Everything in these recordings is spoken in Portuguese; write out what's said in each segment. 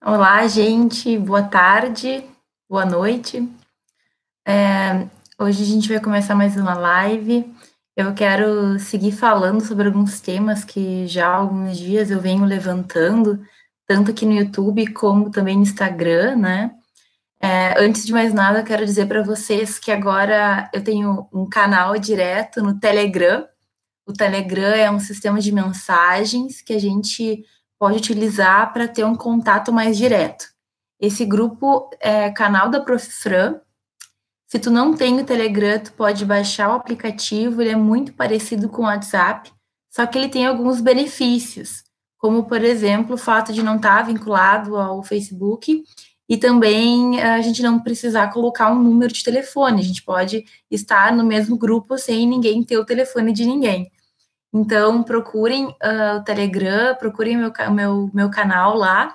Olá, gente, boa tarde, boa noite. É, hoje a gente vai começar mais uma live. Eu quero seguir falando sobre alguns temas que já há alguns dias eu venho levantando, tanto aqui no YouTube como também no Instagram, né? É, antes de mais nada, eu quero dizer para vocês que agora eu tenho um canal direto no Telegram. O Telegram é um sistema de mensagens que a gente pode utilizar para ter um contato mais direto. Esse grupo é canal da Profran. Se tu não tem o Telegram, tu pode baixar o aplicativo, ele é muito parecido com o WhatsApp, só que ele tem alguns benefícios, como, por exemplo, o fato de não estar vinculado ao Facebook e também a gente não precisar colocar um número de telefone, a gente pode estar no mesmo grupo sem ninguém ter o telefone de ninguém. Então, procurem uh, o Telegram, procurem meu, meu, meu canal lá,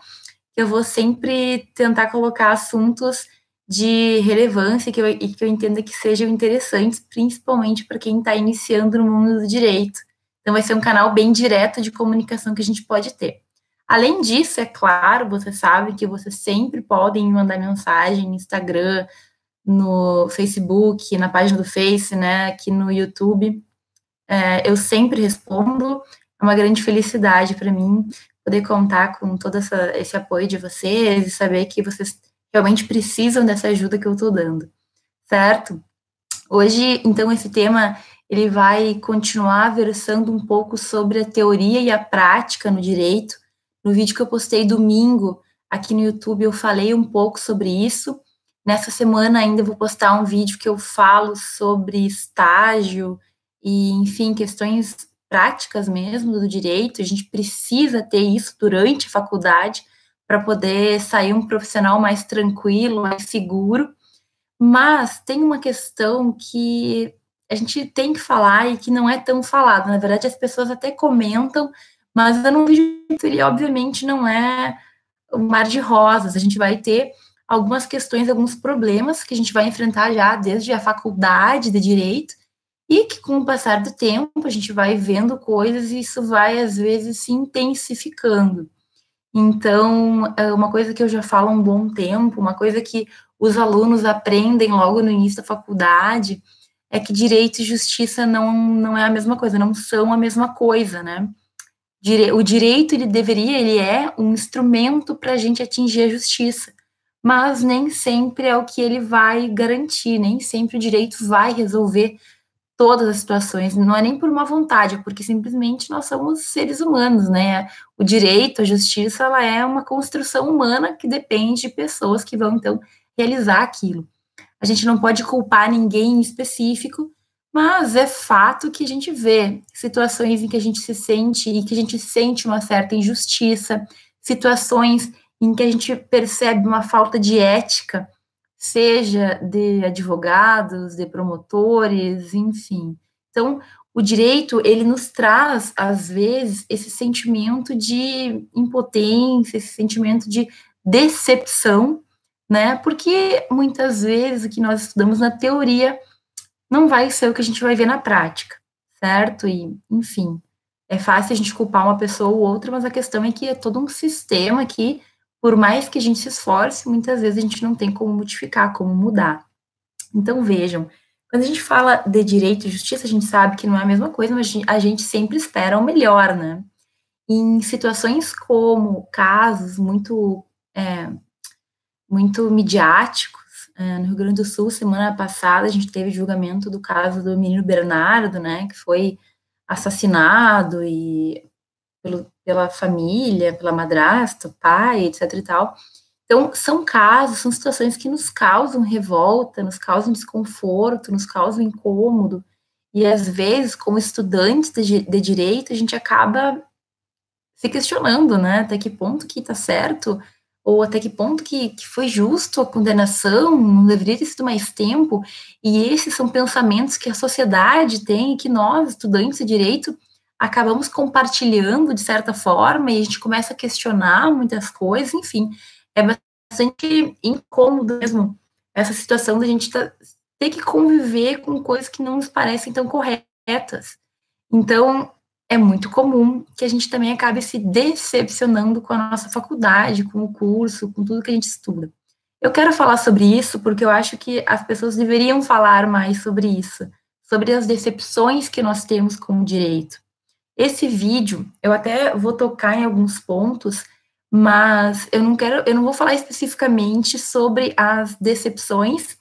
eu vou sempre tentar colocar assuntos de relevância que eu, e que eu entenda que sejam interessantes, principalmente para quem está iniciando no mundo do direito. Então, vai ser um canal bem direto de comunicação que a gente pode ter. Além disso, é claro, você sabe que vocês sempre podem mandar mensagem no Instagram, no Facebook, na página do Face, né, aqui no YouTube é, eu sempre respondo. É uma grande felicidade para mim poder contar com todo essa, esse apoio de vocês e saber que vocês realmente precisam dessa ajuda que eu estou dando, certo? Hoje, então, esse tema ele vai continuar versando um pouco sobre a teoria e a prática no direito. No vídeo que eu postei domingo aqui no YouTube, eu falei um pouco sobre isso. Nessa semana ainda vou postar um vídeo que eu falo sobre estágio e, enfim, questões práticas mesmo do direito, a gente precisa ter isso durante a faculdade para poder sair um profissional mais tranquilo, mais seguro. Mas tem uma questão que a gente tem que falar e que não é tão falado. Na verdade, as pessoas até comentam, mas eu não vejo ele, obviamente, não é um mar de rosas. A gente vai ter algumas questões, alguns problemas que a gente vai enfrentar já desde a faculdade de direito, e que com o passar do tempo a gente vai vendo coisas e isso vai às vezes se intensificando. Então, é uma coisa que eu já falo há um bom tempo, uma coisa que os alunos aprendem logo no início da faculdade, é que direito e justiça não, não é a mesma coisa, não são a mesma coisa, né? O direito, ele deveria, ele é um instrumento para a gente atingir a justiça, mas nem sempre é o que ele vai garantir, nem sempre o direito vai resolver todas as situações, não é nem por uma vontade, é porque simplesmente nós somos seres humanos, né? O direito, a justiça, ela é uma construção humana que depende de pessoas que vão, então, realizar aquilo. A gente não pode culpar ninguém em específico, mas é fato que a gente vê situações em que a gente se sente e que a gente sente uma certa injustiça, situações em que a gente percebe uma falta de ética seja de advogados, de promotores, enfim. Então, o direito, ele nos traz, às vezes, esse sentimento de impotência, esse sentimento de decepção, né? Porque muitas vezes o que nós estudamos na teoria não vai ser o que a gente vai ver na prática, certo? E, enfim, é fácil a gente culpar uma pessoa ou outra, mas a questão é que é todo um sistema que por mais que a gente se esforce, muitas vezes a gente não tem como modificar, como mudar. Então, vejam, quando a gente fala de direito e justiça, a gente sabe que não é a mesma coisa, mas a gente sempre espera o melhor, né? Em situações como casos muito, é, muito midiáticos, é, no Rio Grande do Sul, semana passada, a gente teve julgamento do caso do menino Bernardo, né, que foi assassinado e pelo, pela família, pela madrasta, pai, etc e tal. Então, são casos, são situações que nos causam revolta, nos causam desconforto, nos causam incômodo, e às vezes, como estudantes de, de direito, a gente acaba se questionando, né, até que ponto que está certo, ou até que ponto que, que foi justo a condenação, não deveria ter sido mais tempo, e esses são pensamentos que a sociedade tem, e que nós, estudantes de direito, acabamos compartilhando de certa forma e a gente começa a questionar muitas coisas, enfim, é bastante incômodo mesmo essa situação da gente tá, ter que conviver com coisas que não nos parecem tão corretas. Então, é muito comum que a gente também acabe se decepcionando com a nossa faculdade, com o curso, com tudo que a gente estuda. Eu quero falar sobre isso porque eu acho que as pessoas deveriam falar mais sobre isso, sobre as decepções que nós temos com o direito. Esse vídeo, eu até vou tocar em alguns pontos, mas eu não quero, eu não vou falar especificamente sobre as decepções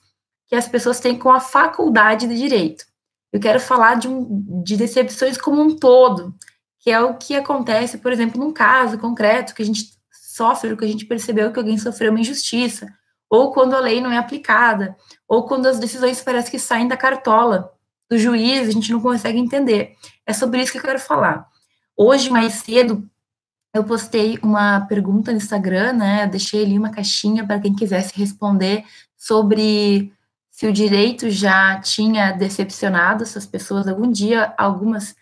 que as pessoas têm com a faculdade de direito. Eu quero falar de, um, de decepções como um todo, que é o que acontece, por exemplo, num caso concreto que a gente sofre, que a gente percebeu que alguém sofreu uma injustiça, ou quando a lei não é aplicada, ou quando as decisões parecem que saem da cartola do juiz, a gente não consegue entender. É sobre isso que eu quero falar. Hoje, mais cedo, eu postei uma pergunta no Instagram, né? Eu deixei ali uma caixinha para quem quisesse responder sobre se o direito já tinha decepcionado essas pessoas algum dia, algumas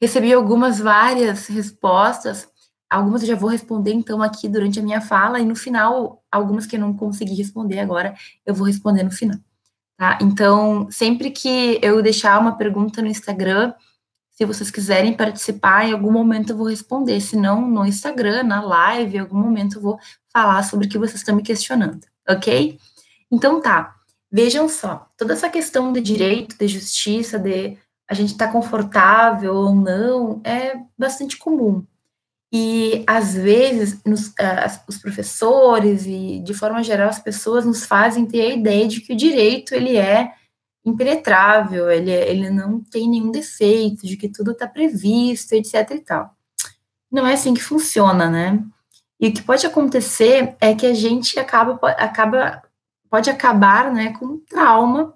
recebi algumas várias respostas, algumas eu já vou responder então aqui durante a minha fala e no final algumas que eu não consegui responder agora, eu vou responder no final. Tá? Então, sempre que eu deixar uma pergunta no Instagram, se vocês quiserem participar, em algum momento eu vou responder, se não no Instagram, na live, em algum momento eu vou falar sobre o que vocês estão me questionando, ok? Então tá. Vejam só, toda essa questão de direito, de justiça, de a gente estar tá confortável ou não, é bastante comum. E, às vezes, nos, uh, os professores e, de forma geral, as pessoas nos fazem ter a ideia de que o direito, ele é impenetrável, ele, ele não tem nenhum defeito, de que tudo está previsto, etc e tal. Não é assim que funciona, né? E o que pode acontecer é que a gente acaba, acaba pode acabar né, com trauma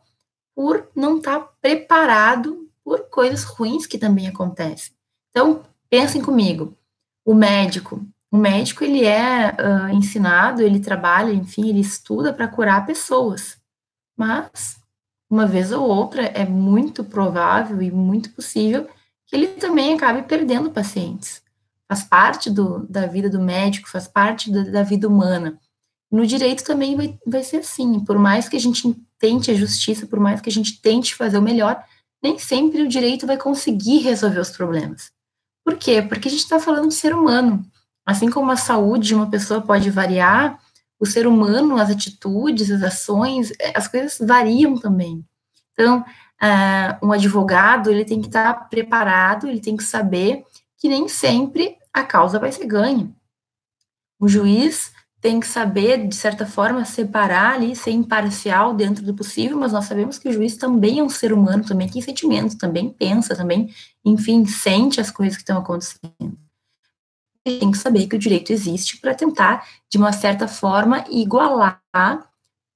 por não estar tá preparado por coisas ruins que também acontecem. Então, pensem comigo, o médico, o médico ele é uh, ensinado, ele trabalha, enfim, ele estuda para curar pessoas, mas uma vez ou outra é muito provável e muito possível que ele também acabe perdendo pacientes. Faz parte do, da vida do médico, faz parte da, da vida humana. No direito também vai, vai ser assim, por mais que a gente tente a justiça, por mais que a gente tente fazer o melhor, nem sempre o direito vai conseguir resolver os problemas. Por quê? Porque a gente está falando de ser humano. Assim como a saúde de uma pessoa pode variar, o ser humano, as atitudes, as ações, eh, as coisas variam também. Então, uh, um advogado, ele tem que estar tá preparado, ele tem que saber que nem sempre a causa vai ser ganha. O juiz tem que saber, de certa forma, separar ali, ser imparcial dentro do possível, mas nós sabemos que o juiz também é um ser humano, também tem sentimentos, também pensa, também, enfim, sente as coisas que estão acontecendo. Tem que saber que o direito existe para tentar, de uma certa forma, igualar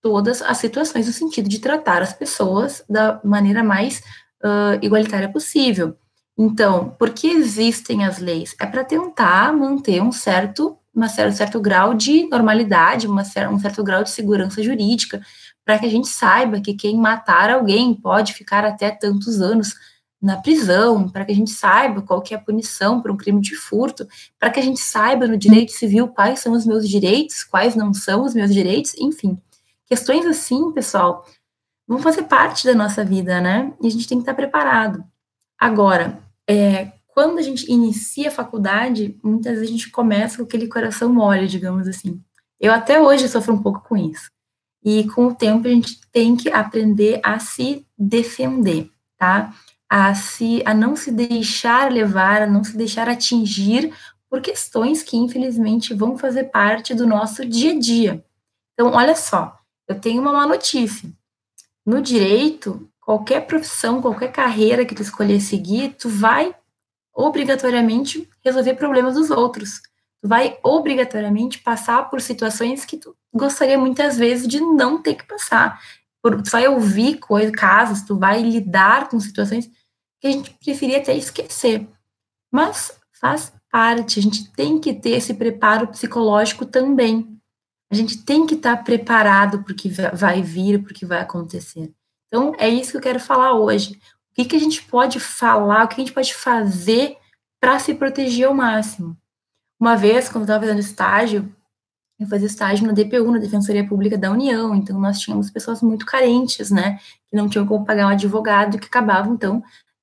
todas as situações no sentido de tratar as pessoas da maneira mais uh, igualitária possível. Então, por que existem as leis? É para tentar manter um certo uma certo, um certo grau de normalidade, uma, um certo grau de segurança jurídica, para que a gente saiba que quem matar alguém pode ficar até tantos anos na prisão, para que a gente saiba qual que é a punição por um crime de furto, para que a gente saiba no direito civil quais são os meus direitos, quais não são os meus direitos, enfim. Questões assim, pessoal, vão fazer parte da nossa vida, né? E a gente tem que estar preparado. Agora, é, quando a gente inicia a faculdade, muitas vezes a gente começa com aquele coração mole, digamos assim. Eu até hoje sofro um pouco com isso. E com o tempo a gente tem que aprender a se defender, tá? A se a não se deixar levar, a não se deixar atingir por questões que infelizmente vão fazer parte do nosso dia a dia. Então, olha só, eu tenho uma má notícia. No direito, qualquer profissão, qualquer carreira que tu escolher seguir, tu vai obrigatoriamente resolver problemas dos outros. Tu vai obrigatoriamente passar por situações que tu gostaria muitas vezes de não ter que passar. Por, tu vai ouvir coisas, casos, tu vai lidar com situações que a gente preferia até esquecer. Mas faz parte, a gente tem que ter esse preparo psicológico também. A gente tem que estar preparado para o que vai vir, para o que vai acontecer. Então, é isso que eu quero falar hoje. O que, que a gente pode falar, o que a gente pode fazer para se proteger ao máximo? Uma vez, quando eu estava fazendo estágio, eu fazia estágio na DPU, na Defensoria Pública da União, então nós tínhamos pessoas muito carentes, né, que não tinham como pagar um advogado, que acabavam, então,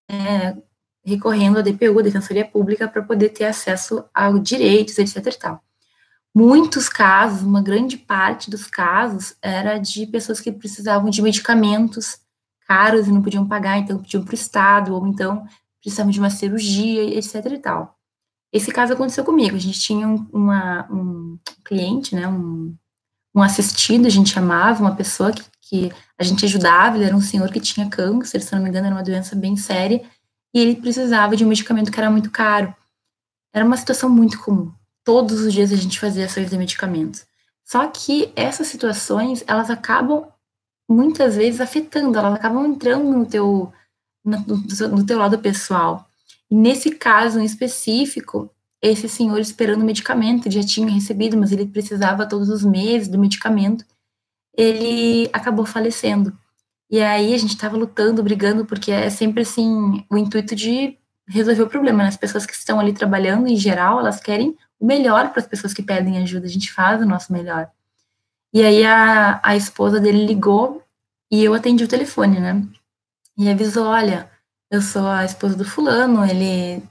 é, recorrendo à DPU, Defensoria Pública, para poder ter acesso aos direitos, etc e tal. Muitos casos, uma grande parte dos casos, era de pessoas que precisavam de medicamentos caros e não podiam pagar, então pediam para o Estado, ou então precisavam de uma cirurgia, etc e tal. Esse caso aconteceu comigo, a gente tinha um, uma, um cliente, né, um, um assistido, a gente chamava, uma pessoa que, que a gente ajudava, ele era um senhor que tinha câncer, se não me engano, era uma doença bem séria, e ele precisava de um medicamento que era muito caro. Era uma situação muito comum. Todos os dias a gente fazia ações de medicamentos. Só que essas situações, elas acabam muitas vezes afetando, elas acabam entrando no teu, no, no teu lado pessoal. E nesse caso em específico, esse senhor esperando o medicamento, já tinha recebido, mas ele precisava todos os meses do medicamento, ele acabou falecendo. E aí a gente estava lutando, brigando, porque é sempre assim o intuito de resolver o problema. Né? As pessoas que estão ali trabalhando, em geral, elas querem o melhor para as pessoas que pedem ajuda. A gente faz o nosso melhor. E aí a, a esposa dele ligou e eu atendi o telefone, né? E avisou: olha, eu sou a esposa do fulano, ele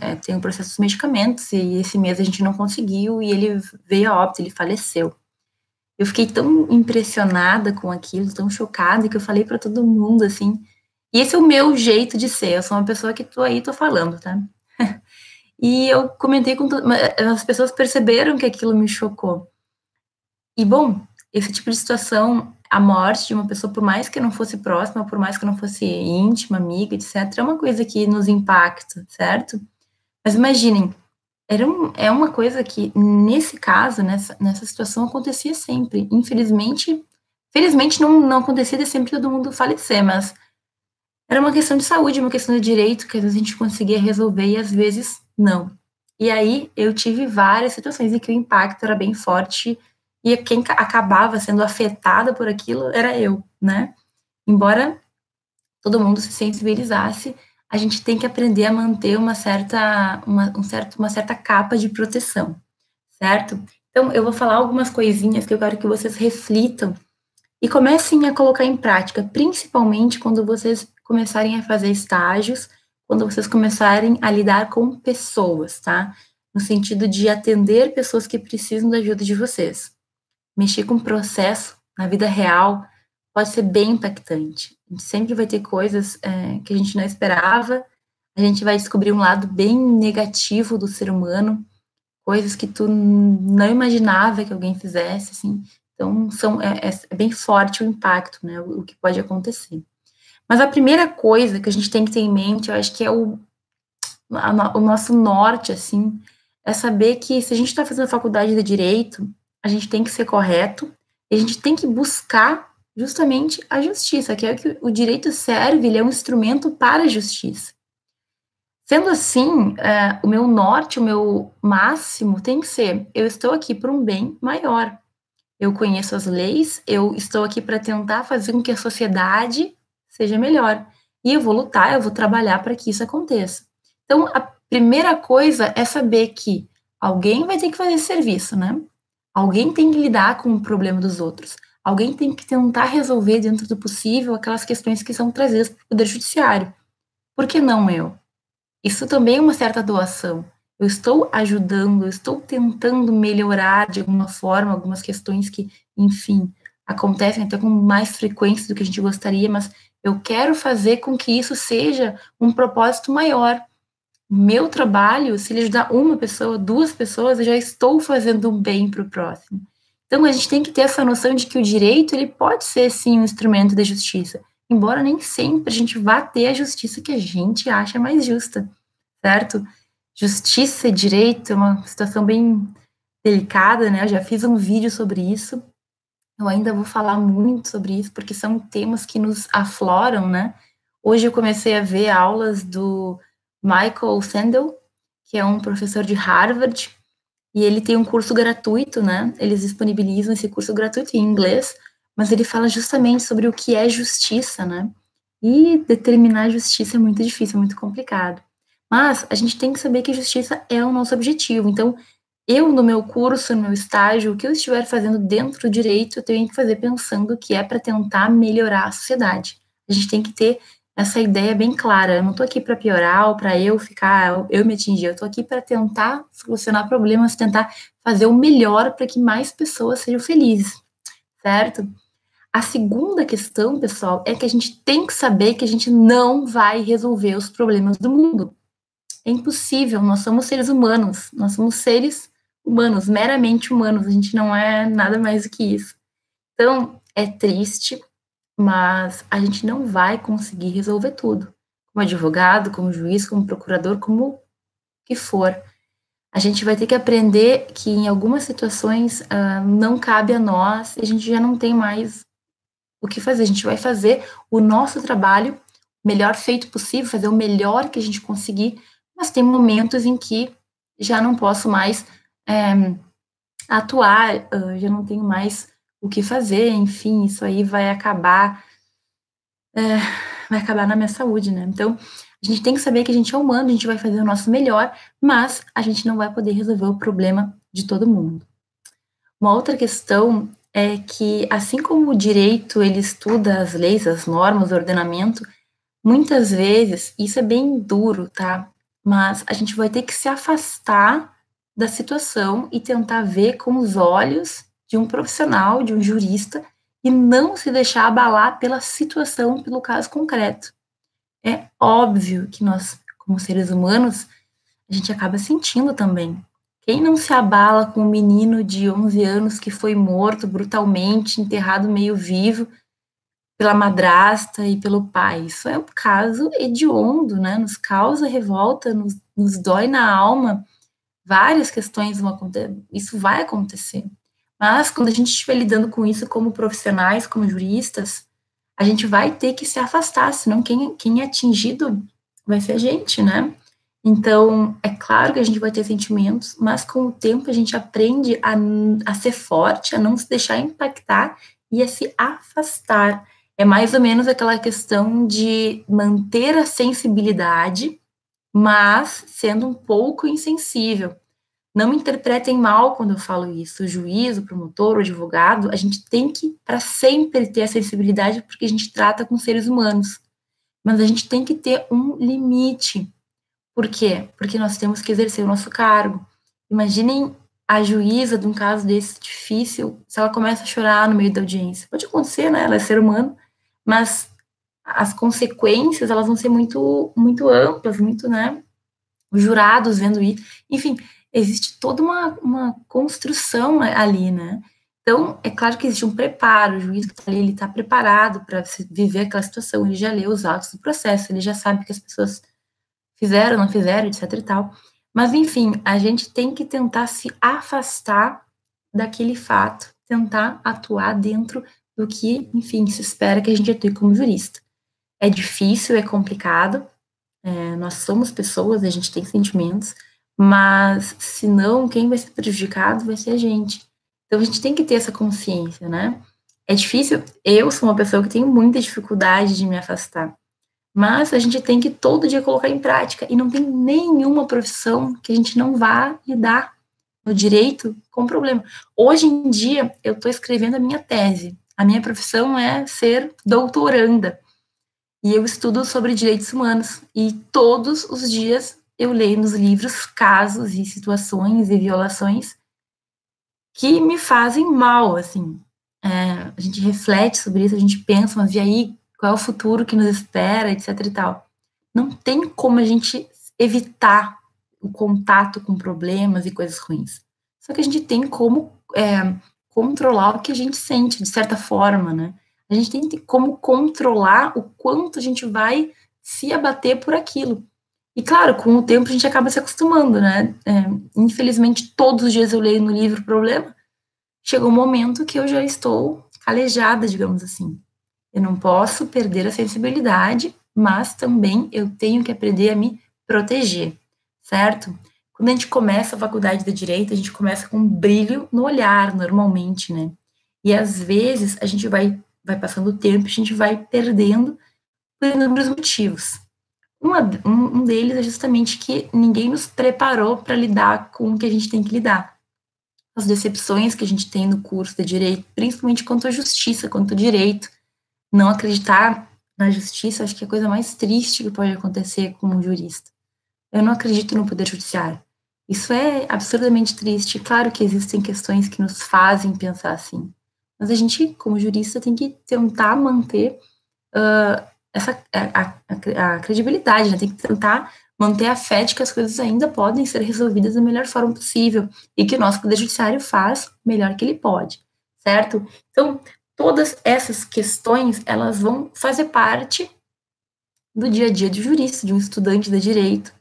é, tem um processo de medicamentos e esse mês a gente não conseguiu e ele veio a óbito, ele faleceu. Eu fiquei tão impressionada com aquilo, tão chocada, que eu falei para todo mundo assim. E esse é o meu jeito de ser. Eu sou uma pessoa que tô aí, tô falando, tá? e eu comentei com as pessoas perceberam que aquilo me chocou. E bom, esse tipo de situação, a morte de uma pessoa, por mais que não fosse próxima, por mais que não fosse íntima, amiga, etc, é uma coisa que nos impacta, certo? Mas imaginem, era um, é uma coisa que, nesse caso, nessa, nessa situação, acontecia sempre. Infelizmente, felizmente não, não acontecia de sempre todo mundo falecer, mas era uma questão de saúde, uma questão de direito, que às vezes a gente conseguia resolver e às vezes não. E aí eu tive várias situações em que o impacto era bem forte e quem acabava sendo afetada por aquilo era eu, né? Embora todo mundo se sensibilizasse, a gente tem que aprender a manter uma certa, uma, um certo, uma certa capa de proteção, certo? Então, eu vou falar algumas coisinhas que eu quero que vocês reflitam e comecem a colocar em prática, principalmente quando vocês começarem a fazer estágios, quando vocês começarem a lidar com pessoas, tá? No sentido de atender pessoas que precisam da ajuda de vocês. Mexer com processo na vida real pode ser bem impactante. A gente sempre vai ter coisas é, que a gente não esperava, a gente vai descobrir um lado bem negativo do ser humano, coisas que tu não imaginava que alguém fizesse, assim. Então, são, é, é, é bem forte o impacto, né, o, o, que pode acontecer. Mas a primeira coisa que a gente tem que ter em mente, eu acho que é o, a, o nosso norte, assim, é saber que se a gente está fazendo faculdade de Direito, a gente tem que ser correto, a gente tem que buscar justamente a justiça, que é o que o direito serve, ele é um instrumento para a justiça. Sendo assim, é, o meu norte, o meu máximo tem que ser: eu estou aqui por um bem maior. Eu conheço as leis, eu estou aqui para tentar fazer com que a sociedade seja melhor. E eu vou lutar, eu vou trabalhar para que isso aconteça. Então, a primeira coisa é saber que alguém vai ter que fazer esse serviço, né? Alguém tem que lidar com o problema dos outros. Alguém tem que tentar resolver dentro do possível aquelas questões que são trazidas para o Poder Judiciário. Por que não eu? Isso também é uma certa doação. Eu estou ajudando, eu estou tentando melhorar de alguma forma algumas questões que, enfim, acontecem até com mais frequência do que a gente gostaria, mas eu quero fazer com que isso seja um propósito maior. Meu trabalho, se ele ajudar uma pessoa, duas pessoas, eu já estou fazendo um bem para o próximo. Então a gente tem que ter essa noção de que o direito ele pode ser sim um instrumento da justiça, embora nem sempre a gente vá ter a justiça que a gente acha mais justa, certo? Justiça e direito é uma situação bem delicada, né? Eu já fiz um vídeo sobre isso. Eu ainda vou falar muito sobre isso porque são temas que nos afloram, né? Hoje eu comecei a ver aulas do Michael Sandel, que é um professor de Harvard, e ele tem um curso gratuito, né? Eles disponibilizam esse curso gratuito em inglês, mas ele fala justamente sobre o que é justiça, né? E determinar justiça é muito difícil, é muito complicado. Mas a gente tem que saber que justiça é o nosso objetivo. Então, eu, no meu curso, no meu estágio, o que eu estiver fazendo dentro do direito, eu tenho que fazer pensando que é para tentar melhorar a sociedade. A gente tem que ter essa ideia bem clara. Eu não estou aqui para piorar ou para eu ficar, eu me atingir. Eu estou aqui para tentar solucionar problemas, tentar fazer o melhor para que mais pessoas sejam felizes, certo? A segunda questão, pessoal, é que a gente tem que saber que a gente não vai resolver os problemas do mundo. É impossível, nós somos seres humanos, nós somos seres humanos, meramente humanos, a gente não é nada mais do que isso. Então, é triste, mas a gente não vai conseguir resolver tudo. Como advogado, como juiz, como procurador, como que for. A gente vai ter que aprender que em algumas situações uh, não cabe a nós, e a gente já não tem mais o que fazer. A gente vai fazer o nosso trabalho melhor feito possível, fazer o melhor que a gente conseguir, mas tem momentos em que já não posso mais é, atuar, uh, já não tenho mais o que fazer, enfim, isso aí vai acabar, é, vai acabar na minha saúde, né? Então, a gente tem que saber que a gente é humano, a gente vai fazer o nosso melhor, mas a gente não vai poder resolver o problema de todo mundo. Uma outra questão é que, assim como o direito ele estuda as leis, as normas, o ordenamento, muitas vezes isso é bem duro, tá? Mas a gente vai ter que se afastar da situação e tentar ver com os olhos de um profissional, de um jurista, e não se deixar abalar pela situação, pelo caso concreto. É óbvio que nós, como seres humanos, a gente acaba sentindo também. Quem não se abala com um menino de 11 anos que foi morto brutalmente, enterrado meio vivo pela madrasta e pelo pai? Isso é um caso hediondo, né? Nos causa revolta, nos, nos dói na alma. Várias questões vão acontecer. Isso vai acontecer. Mas quando a gente estiver lidando com isso como profissionais, como juristas, a gente vai ter que se afastar, senão quem, quem é atingido vai ser a gente, né? Então, é claro que a gente vai ter sentimentos, mas com o tempo a gente aprende a, a ser forte, a não se deixar impactar e a se afastar. É mais ou menos aquela questão de manter a sensibilidade, mas sendo um pouco insensível. Não me interpretem mal quando eu falo isso. O juiz, o promotor, o advogado, a gente tem que, para sempre, ter a sensibilidade, porque a gente trata com seres humanos. Mas a gente tem que ter um limite. Por quê? Porque nós temos que exercer o nosso cargo. Imaginem a juíza de um caso desse difícil, se ela começa a chorar no meio da audiência. Pode acontecer, né? Ela é ser humano, mas as consequências, elas vão ser muito, muito amplas, muito, né? Os jurados vendo isso. Enfim, existe toda uma, uma construção ali, né? Então, é claro que existe um preparo, o juiz que está ali, ele está preparado para viver aquela situação, ele já leu os autos do processo, ele já sabe que as pessoas fizeram, não fizeram, etc e tal. Mas, enfim, a gente tem que tentar se afastar daquele fato, tentar atuar dentro do que, enfim, se espera que a gente atue como jurista. É difícil, é complicado, é, nós somos pessoas, a gente tem sentimentos, mas se não, quem vai ser prejudicado vai ser a gente. Então a gente tem que ter essa consciência, né? É difícil, eu sou uma pessoa que tenho muita dificuldade de me afastar. Mas a gente tem que todo dia colocar em prática e não tem nenhuma profissão que a gente não vá lidar no direito com problema. Hoje em dia eu estou escrevendo a minha tese. A minha profissão é ser doutoranda. E eu estudo sobre direitos humanos e todos os dias eu leio nos livros casos e situações e violações que me fazem mal, assim. É, a gente reflete sobre isso, a gente pensa, mas e aí, qual é o futuro que nos espera, etc e tal. Não tem como a gente evitar o contato com problemas e coisas ruins. Só que a gente tem como é, controlar o que a gente sente, de certa forma, né? A gente tem como controlar o quanto a gente vai se abater por aquilo. E claro, com o tempo a gente acaba se acostumando, né? É, infelizmente, todos os dias eu leio no livro problema. Chegou um momento que eu já estou calejada, digamos assim. Eu não posso perder a sensibilidade, mas também eu tenho que aprender a me proteger, certo? Quando a gente começa a faculdade de direito, a gente começa com um brilho no olhar, normalmente, né? E às vezes a gente vai, vai passando o tempo, a gente vai perdendo por inúmeros motivos. Uma, um, deles é justamente que ninguém nos preparou para lidar com o que a gente tem que lidar. As decepções que a gente tem no curso de direito, principalmente quanto à justiça, quanto ao direito, não acreditar na justiça, acho que é a coisa mais triste que pode acontecer com um jurista. Eu não acredito no poder judiciário. Isso é absurdamente triste. Claro que existem questões que nos fazem pensar assim, mas a gente, como jurista, tem que tentar manter uh, essa a, a, a credibilidade, né? tem que tentar manter a fé de que as coisas ainda podem ser resolvidas da melhor forma possível e que o nosso poder judiciário faz melhor que ele pode, certo? Então, todas essas questões, elas vão fazer parte do dia a dia de jurista, de um estudante de direito.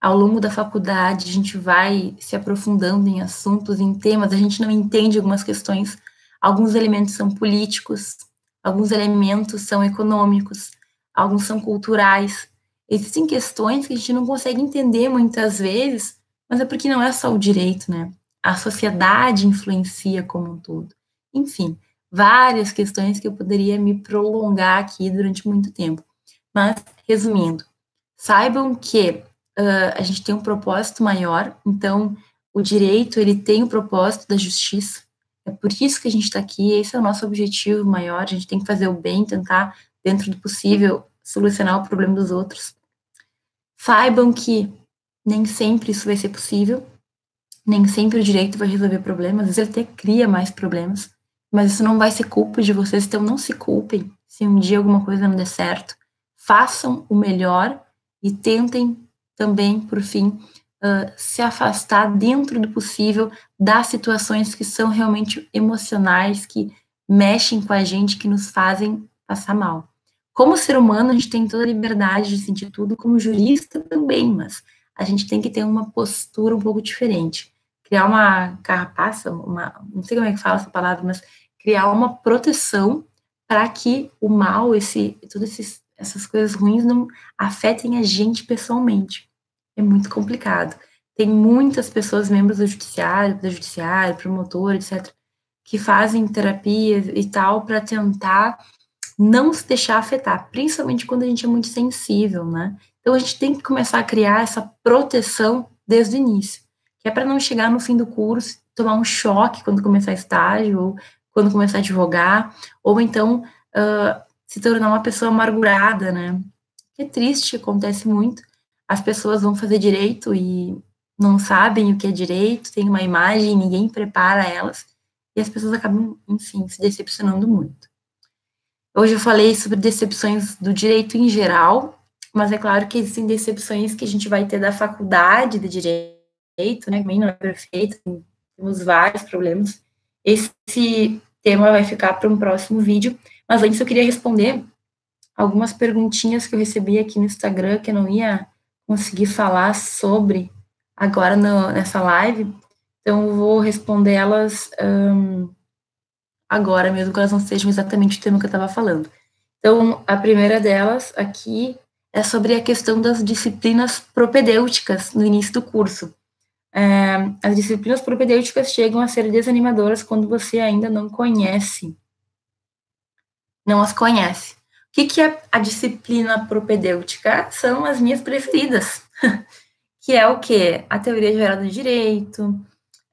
Ao longo da faculdade, a gente vai se aprofundando em assuntos, em temas, a gente não entende algumas questões, alguns elementos são políticos, alguns elementos são econômicos, alguns são culturais. Existem questões que a gente não consegue entender muitas vezes, mas é porque não é só o direito, né? A sociedade influencia como um todo. Enfim, várias questões que eu poderia me prolongar aqui durante muito tempo. Mas, resumindo, saibam que uh, a gente tem um propósito maior, então o direito ele tem o propósito da justiça. É por isso que a gente está aqui, esse é o nosso objetivo maior. A gente tem que fazer o bem, tentar, dentro do possível, solucionar o problema dos outros. Saibam que nem sempre isso vai ser possível, nem sempre o direito vai resolver problemas, às vezes ele até cria mais problemas mas isso não vai ser culpa de vocês, então não se culpem se um dia alguma coisa não der certo. Façam o melhor e tentem também, por fim, uh, se afastar dentro do possível das situações que são realmente emocionais, que mexem com a gente, que nos fazem passar mal. Como ser humano, a gente tem toda a liberdade de sentir tudo, como jurista também, mas a gente tem que ter uma postura um pouco diferente. Criar uma carapaça, uma, não sei como é que fala essa palavra, mas criar uma proteção para que o mal, esse, todas essas coisas ruins não afetem a gente pessoalmente. É muito complicado. Tem muitas pessoas, membros do judiciário, do judiciário, promotor, etc., que fazem terapia e tal para tentar não se deixar afetar, principalmente quando a gente é muito sensível, né? Então a gente tem que começar a criar essa proteção desde o início, que é para não chegar no fim do curso, tomar um choque quando começar estágio, ou quando começar a advogar, ou então uh, se tornar uma pessoa amargurada, né? É triste, acontece muito. As pessoas vão fazer direito e não sabem o que é direito, tem uma imagem, ninguém prepara elas, e as pessoas acabam, enfim, se decepcionando muito. Hoje eu falei sobre decepções do direito em geral, mas é claro que existem decepções que a gente vai ter da faculdade de direito, né? Também não é perfeito, temos vários problemas. Esse tema vai ficar para um próximo vídeo, mas antes eu queria responder algumas perguntinhas que eu recebi aqui no Instagram que eu não ia conseguir falar sobre agora no, nessa live, então eu vou responder elas um, agora, mesmo que elas não sejam exatamente o tema que eu estava falando. Então, a primeira delas aqui é sobre a questão das disciplinas propedêuticas no início do curso. É, as disciplinas propedêuticas chegam a ser desanimadoras quando você ainda não conhece, não as conhece. O que, que é a disciplina propedêutica? São as minhas preferidas, que é o que? A teoria geral do direito,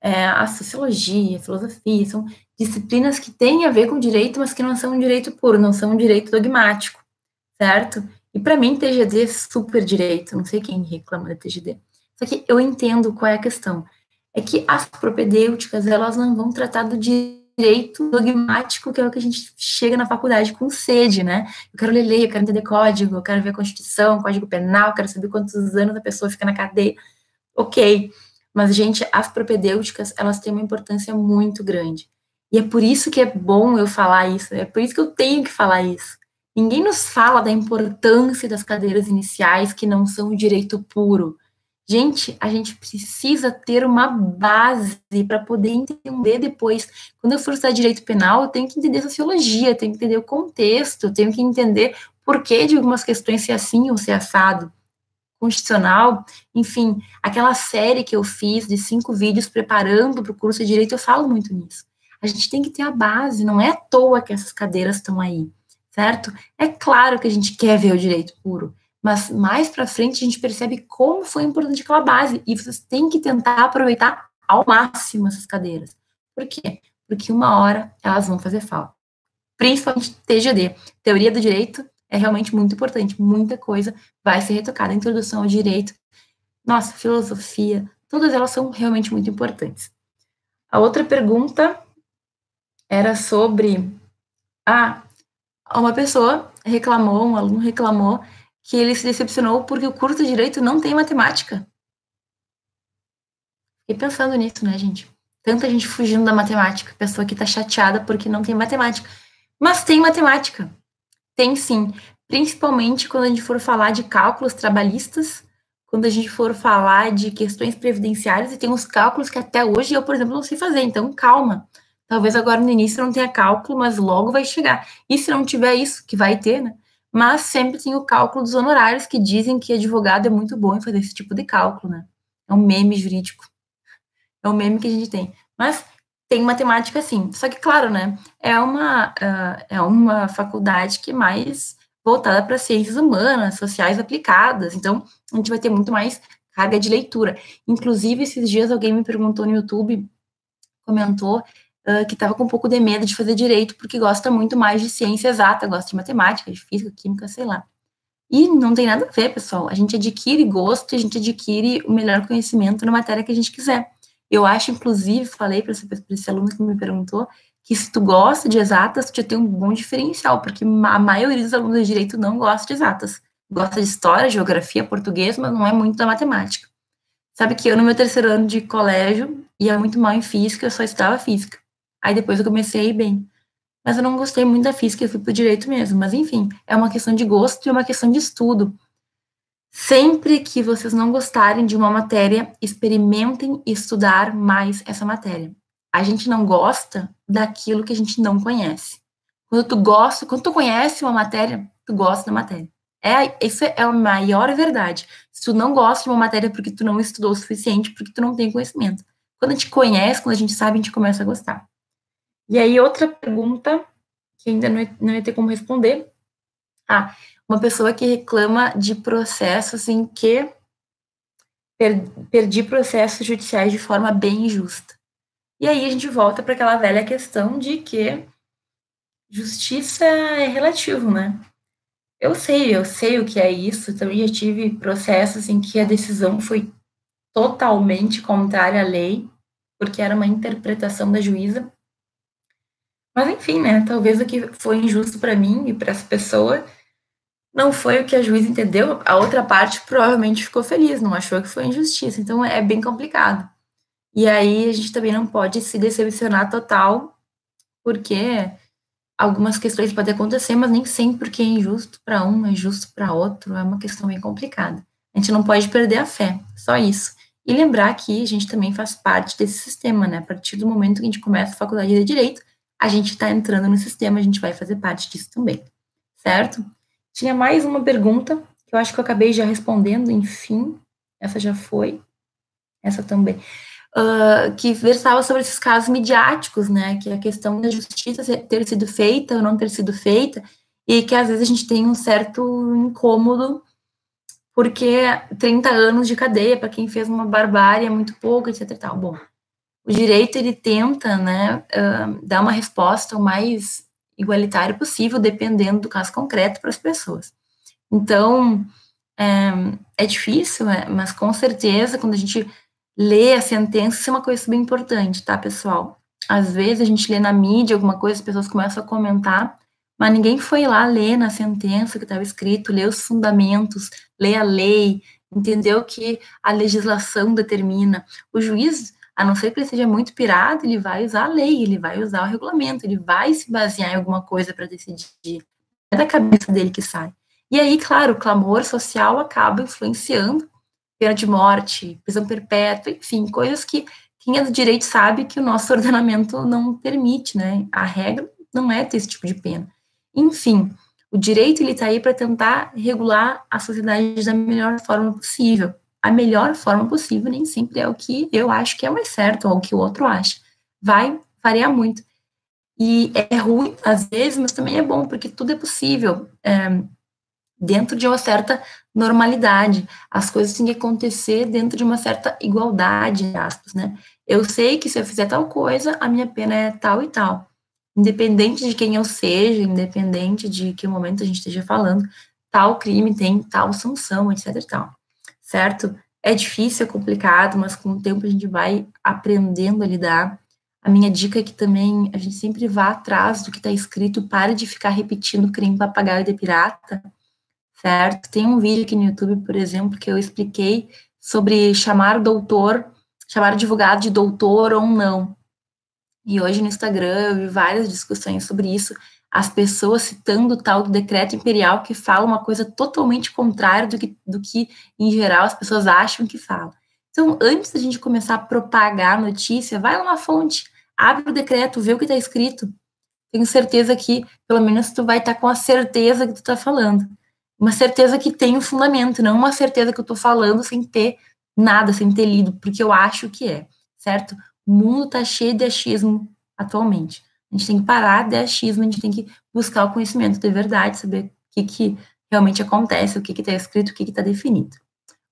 é, a sociologia, a filosofia, são disciplinas que têm a ver com direito, mas que não são um direito puro, não são um direito dogmático, certo? E para mim, TGD é super direito, não sei quem reclama da TGD. Só que eu entendo qual é a questão. É que as propedêuticas, elas não vão tratar do direito dogmático, que é o que a gente chega na faculdade com sede, né? Eu quero ler lei, eu quero entender código, eu quero ver a Constituição, Código Penal, eu quero saber quantos anos a pessoa fica na cadeia. Ok, mas, gente, as propedêuticas, elas têm uma importância muito grande. E é por isso que é bom eu falar isso, é por isso que eu tenho que falar isso. Ninguém nos fala da importância das cadeiras iniciais que não são o direito puro. Gente, a gente precisa ter uma base para poder entender depois. Quando eu for estudar direito penal, eu tenho que entender sociologia, tenho que entender o contexto, tenho que entender por que de algumas questões ser assim ou ser assado. Constitucional, enfim, aquela série que eu fiz de cinco vídeos preparando para o curso de direito, eu falo muito nisso. A gente tem que ter a base, não é à toa que essas cadeiras estão aí, certo? É claro que a gente quer ver o direito puro, mas mais para frente a gente percebe como foi importante aquela base e vocês têm que tentar aproveitar ao máximo essas cadeiras. Por quê? Porque uma hora elas vão fazer falta. Principalmente TGD, Teoria do Direito é realmente muito importante. Muita coisa vai ser retocada. Introdução ao direito, nossa, filosofia, todas elas são realmente muito importantes. A outra pergunta era sobre ah, uma pessoa reclamou, um aluno reclamou que ele se decepcionou porque o curso de direito não tem matemática. Fiquei pensando nisso, né, gente? Tanta gente fugindo da matemática, pessoa que tá chateada porque não tem matemática. Mas tem matemática. Tem sim. Principalmente quando a gente for falar de cálculos trabalhistas, quando a gente for falar de questões previdenciárias, e tem uns cálculos que até hoje eu, por exemplo, não sei fazer. Então, calma. Talvez agora no início não tenha cálculo, mas logo vai chegar. E se não tiver isso, que vai ter, né? Mas sempre tem o cálculo dos honorários, que dizem que advogado é muito bom em fazer esse tipo de cálculo, né? É um meme jurídico. É um meme que a gente tem. Mas tem matemática sim. Só que, claro, né? É uma, uh, é uma faculdade que mais voltada para ciências humanas, sociais aplicadas. Então, a gente vai ter muito mais carga de leitura. Inclusive, esses dias alguém me perguntou no YouTube, comentou uh, que estava com um pouco de medo de fazer direito, porque gosta muito mais de ciência exata, gosta de matemática, de física, química, sei lá. E não tem nada a ver, pessoal. A gente adquire gosto, a gente adquire o melhor conhecimento na matéria que a gente quiser. Eu acho, inclusive, falei para esse, aluno que me perguntou, que se tu gosta de exatas, tu já tem um bom diferencial, porque a maioria dos alunos de direito não gosta de exatas. Gosta de história, geografia, português, mas não é muito da matemática. Sabe que eu, no meu terceiro ano de colégio, ia muito mal em física, eu só estudava física. Aí depois eu comecei a ir bem. Mas eu não gostei muito da física, eu fui pro direito mesmo. Mas enfim, é uma questão de gosto e uma questão de estudo. Sempre que vocês não gostarem de uma matéria, experimentem estudar mais essa matéria. A gente não gosta daquilo que a gente não conhece. Quando tu gosta, quando tu conhece uma matéria, tu gosta da matéria. É, isso é a maior verdade. Se tu não gosta de uma matéria porque tu não estudou o suficiente, porque tu não tem conhecimento. Quando a gente conhece, quando a gente sabe, a gente começa a gostar. E aí, outra pergunta, que ainda não não ia ter como responder. Ah, uma pessoa que reclama de processos em que per, perdi processos judiciais de forma bem injusta. E aí a gente volta para aquela velha questão de que justiça é relativo, né? Eu sei, eu sei o que é isso. Também já tive processos em que a decisão foi totalmente contrária à lei, porque era uma interpretação da juíza. Mas enfim, né? Talvez o que foi injusto para mim e para essa pessoa não foi o que a juíza entendeu, a outra parte provavelmente ficou feliz, não achou que foi injustiça. Então é bem complicado. E aí a gente também não pode se decepcionar total, porque algumas questões podem acontecer, mas nem sempre que é injusto para um é justo para outro, é uma questão bem complicada. A gente não pode perder a fé, só isso. E lembrar que a gente também faz parte desse sistema, né? A partir do momento que a gente começa a faculdade de Direito, a gente está entrando no sistema, a gente vai fazer parte disso também, certo? Tinha mais uma pergunta, que eu acho que eu acabei já respondendo, enfim, essa já foi, essa também, uh, que versava sobre esses casos midiáticos, né, que a questão da justiça ter sido feita ou não ter sido feita, e que às vezes a gente tem um certo incômodo, porque 30 anos de cadeia para quem fez uma barbárie é muito pouco, etc. Tal. Bom, o direito ele tenta, né, uh, dar uma resposta o mais igualitário possível, dependendo do caso concreto para as pessoas. Então, é, é difícil, é, mas com certeza, quando a gente lê a sentença, isso é uma coisa bem importante, tá, pessoal? Às vezes a gente lê na mídia alguma coisa, as pessoas começam a comentar, mas ninguém foi lá ler na sentença que estava escrito, ler os fundamentos, ler a lei, entendeu que a legislação determina. O juiz a não ser que ele seja muito pirado, ele vai usar a lei, ele vai usar o regulamento, ele vai se basear em alguma coisa para decidir. É da cabeça dele que sai. E aí, claro, o clamor social acaba influenciando pena de morte, prisão perpétua, enfim, coisas que quem é do direito sabe que o nosso ordenamento não permite, né? A regra não é ter esse tipo de pena. Enfim, o direito ele está aí para tentar regular a sociedade da melhor forma possível a melhor forma possível nem sempre é o que eu acho que é mais certo ou o que o outro acha. Vai variar muito. E é ruim às vezes, mas também é bom, porque tudo é possível é, dentro de uma certa normalidade. As coisas têm que acontecer dentro de uma certa igualdade, aspas, né? Eu sei que se eu fizer tal coisa, a minha pena é tal e tal. independente de quem eu seja, independente de que momento a gente esteja falando, tal crime tem tal sanção, etc e tal, certo? É difícil, é complicado, mas com o tempo a gente vai aprendendo a lidar. A minha dica é que também a gente sempre vá atrás do que está escrito, pare de ficar repetindo crime papagaio de pirata, certo? Tem um vídeo aqui no YouTube, por exemplo, que eu expliquei sobre chamar doutor, chamar advogado de doutor ou não. E hoje no Instagram eu vi várias discussões sobre isso, as pessoas citando o tal do decreto imperial que fala uma coisa totalmente contrária do que, do que em geral, as pessoas acham que fala. Então, antes da gente começar a propagar a notícia, vai lá na fonte, abre o decreto, vê o que está escrito. Tenho certeza que, pelo menos, tu vai estar tá com a certeza que tu está falando. Uma certeza que tem um fundamento, não uma certeza que eu estou falando sem ter nada, sem ter lido, porque eu acho que é, certo? O mundo está cheio de achismo atualmente. A gente tem que parar de achismo, a gente tem que buscar o conhecimento de verdade, saber o que, que realmente acontece, o que está escrito, o que está definido.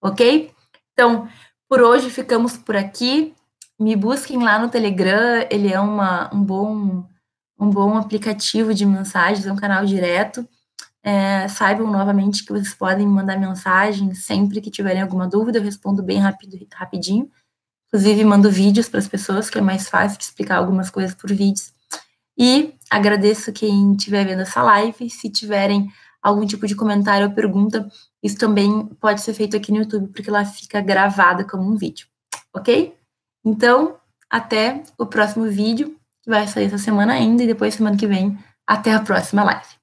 Ok? Então, por hoje ficamos por aqui. Me busquem lá no Telegram, ele é uma, um, bom, um bom aplicativo de mensagens, é um canal direto. É, saibam novamente que vocês podem mandar mensagem sempre que tiverem alguma dúvida, eu respondo bem rápido, rapidinho. Inclusive, mando vídeos para as pessoas, que é mais fácil de explicar algumas coisas por vídeos. E agradeço quem estiver vendo essa live. Se tiverem algum tipo de comentário ou pergunta, isso também pode ser feito aqui no YouTube, porque lá fica gravada como um vídeo, ok? Então, até o próximo vídeo, que vai sair essa semana ainda, e depois, semana que vem, até a próxima live.